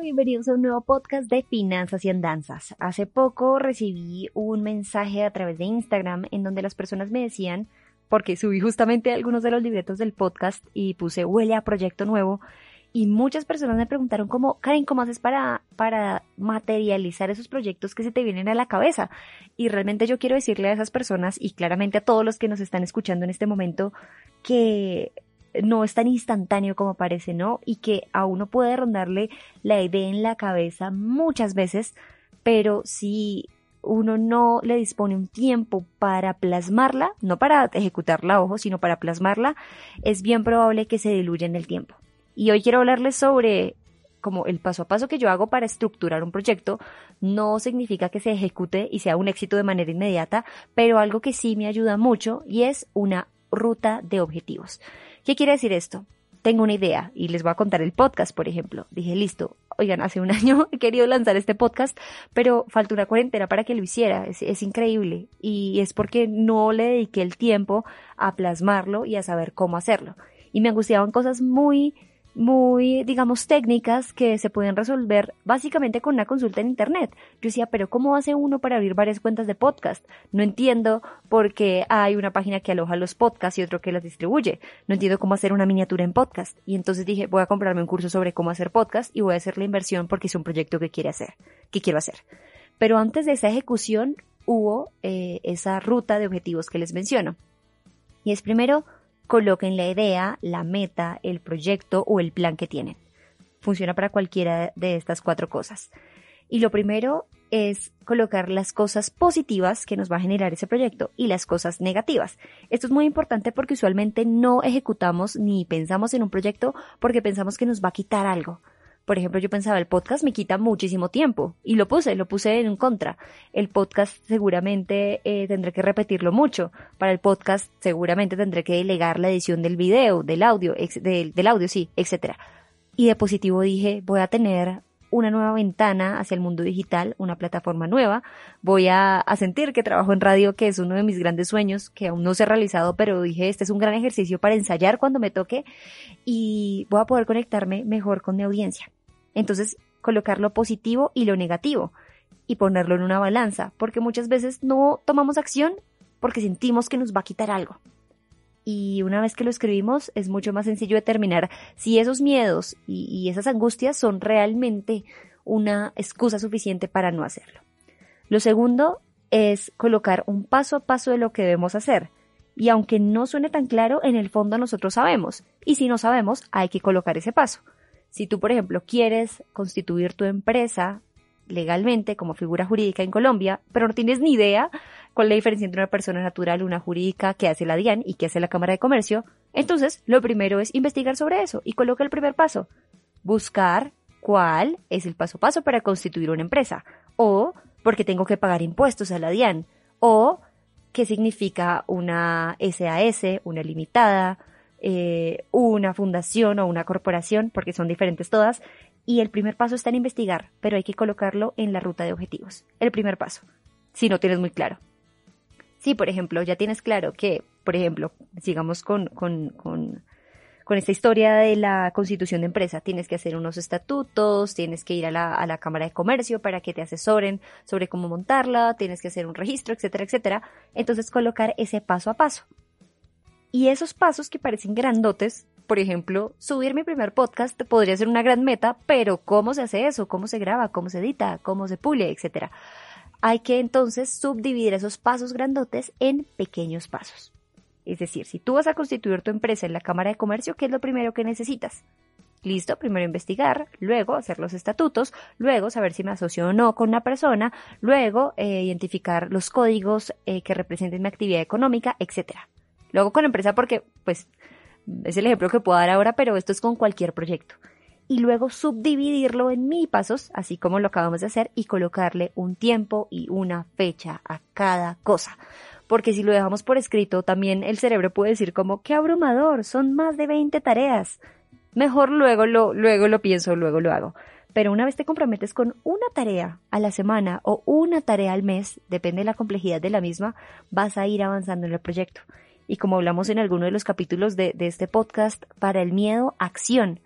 Bienvenidos a un nuevo podcast de Finanzas y Andanzas. Hace poco recibí un mensaje a través de Instagram en donde las personas me decían, porque subí justamente algunos de los libretos del podcast y puse huele a proyecto nuevo, y muchas personas me preguntaron cómo, Karen, ¿cómo haces para, para materializar esos proyectos que se te vienen a la cabeza? Y realmente yo quiero decirle a esas personas y claramente a todos los que nos están escuchando en este momento que no es tan instantáneo como parece, ¿no? Y que a uno puede rondarle la idea en la cabeza muchas veces, pero si uno no le dispone un tiempo para plasmarla, no para ejecutarla, ojo, sino para plasmarla, es bien probable que se diluya en el tiempo. Y hoy quiero hablarles sobre como el paso a paso que yo hago para estructurar un proyecto no significa que se ejecute y sea un éxito de manera inmediata, pero algo que sí me ayuda mucho y es una ruta de objetivos. ¿Qué quiere decir esto? Tengo una idea y les voy a contar el podcast, por ejemplo. Dije, listo, oigan, hace un año he querido lanzar este podcast, pero falta una cuarentena para que lo hiciera. Es, es increíble. Y es porque no le dediqué el tiempo a plasmarlo y a saber cómo hacerlo. Y me angustiaban cosas muy muy, digamos, técnicas que se pueden resolver básicamente con una consulta en Internet. Yo decía, pero ¿cómo hace uno para abrir varias cuentas de podcast? No entiendo por qué hay una página que aloja los podcasts y otro que las distribuye. No entiendo cómo hacer una miniatura en podcast. Y entonces dije, voy a comprarme un curso sobre cómo hacer podcast y voy a hacer la inversión porque es un proyecto que quiere hacer, que quiero hacer. Pero antes de esa ejecución hubo eh, esa ruta de objetivos que les menciono. Y es primero coloquen la idea, la meta, el proyecto o el plan que tienen. Funciona para cualquiera de estas cuatro cosas. Y lo primero es colocar las cosas positivas que nos va a generar ese proyecto y las cosas negativas. Esto es muy importante porque usualmente no ejecutamos ni pensamos en un proyecto porque pensamos que nos va a quitar algo. Por ejemplo, yo pensaba, el podcast me quita muchísimo tiempo y lo puse, lo puse en contra. El podcast seguramente eh, tendré que repetirlo mucho. Para el podcast seguramente tendré que delegar la edición del video, del audio, del, del audio, sí, etcétera. Y de positivo dije, voy a tener una nueva ventana hacia el mundo digital, una plataforma nueva. Voy a, sentir que trabajo en radio, que es uno de mis grandes sueños, que aún no se ha realizado, pero dije, este es un gran ejercicio para ensayar cuando me toque y voy a poder conectarme mejor con mi audiencia. Entonces, colocar lo positivo y lo negativo y ponerlo en una balanza, porque muchas veces no tomamos acción porque sentimos que nos va a quitar algo. Y una vez que lo escribimos, es mucho más sencillo determinar si esos miedos y, esas angustias son realmente una excusa suficiente para no hacerlo. Lo segundo es colocar un paso a paso de lo que debemos hacer. Y aunque no suene tan claro, en el fondo nosotros sabemos. Y si no sabemos, hay que colocar ese paso. Si tú, por ejemplo, quieres constituir tu empresa legalmente como figura jurídica en Colombia, pero no tienes ni idea cuál es la diferencia entre una persona natural, una jurídica que hace la DIAN y que hace la Cámara de Comercio, entonces lo primero es investigar sobre eso y coloca el primer paso. Buscar cuál es el paso a paso para constituir una empresa. O porque tengo que pagar impuestos a la DIAN o qué significa una SAS, una limitada, eh, una fundación o una corporación, porque son diferentes todas, y el primer paso está en investigar, pero hay que colocarlo en la ruta de objetivos. El primer paso, si no tienes muy claro. Si, por ejemplo, ya tienes claro que, por ejemplo, sigamos con, con, con, con esta historia de la constitución de empresa, tienes que hacer unos estatutos, tienes que ir a la, a la Cámara de Comercio para que te asesoren sobre cómo montarla, tienes que hacer un registro, etcétera, etcétera. Entonces, colocar ese paso a paso. Y esos pasos que parecen grandotes, por ejemplo, subir mi primer podcast podría ser una gran meta, pero ¿cómo se hace eso? ¿Cómo se graba? ¿Cómo se edita? ¿Cómo se pule? Etcétera. Hay que entonces subdividir esos pasos grandotes en pequeños pasos. Es decir, si tú vas a constituir tu empresa en la Cámara de Comercio, ¿qué es lo primero que necesitas? Listo, primero investigar, luego hacer los estatutos, luego saber si me asocio o no con una persona, luego eh, identificar los códigos eh, que representen mi actividad económica, etcétera. Luego con empresa porque, pues, es el ejemplo que puedo dar ahora, pero esto es con cualquier proyecto. Y luego subdividirlo en mini pasos, así como lo acabamos de hacer, y colocarle un tiempo y una fecha a cada cosa. porque si lo dejamos por escrito, también el cerebro puede decir como, qué abrumador, son más de 20 tareas. Mejor luego lo, luego lo pienso, luego lo hago. Pero una vez te comprometes con una tarea a la semana o una tarea al mes, depende de la complejidad de la misma, vas a ir avanzando en el proyecto. Y como hablamos en alguno de los capítulos de, de este podcast, para el miedo, acción.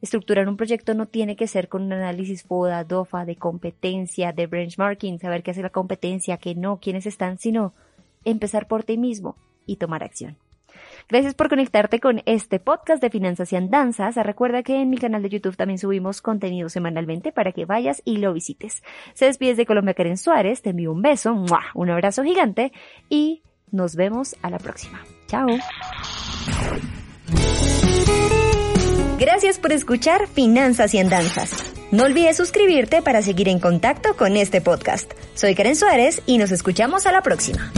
Estructurar un proyecto no tiene que ser con un análisis FODA, DOFA, de competencia, de benchmarking, saber qué hace la competencia, qué no, quiénes están, sino empezar por ti mismo y tomar acción. Gracias por conectarte con este podcast de Finanzas y Andanzas. Recuerda que en mi canal de YouTube también subimos contenido semanalmente para que vayas y lo visites. Se despides de Colombia Karen Suárez, te envío un beso, un abrazo gigante y nos vemos a la próxima. Chao. Gracias por escuchar Finanzas y Andanzas. No olvides suscribirte para seguir en contacto con este podcast. Soy Karen Suárez y nos escuchamos a la próxima.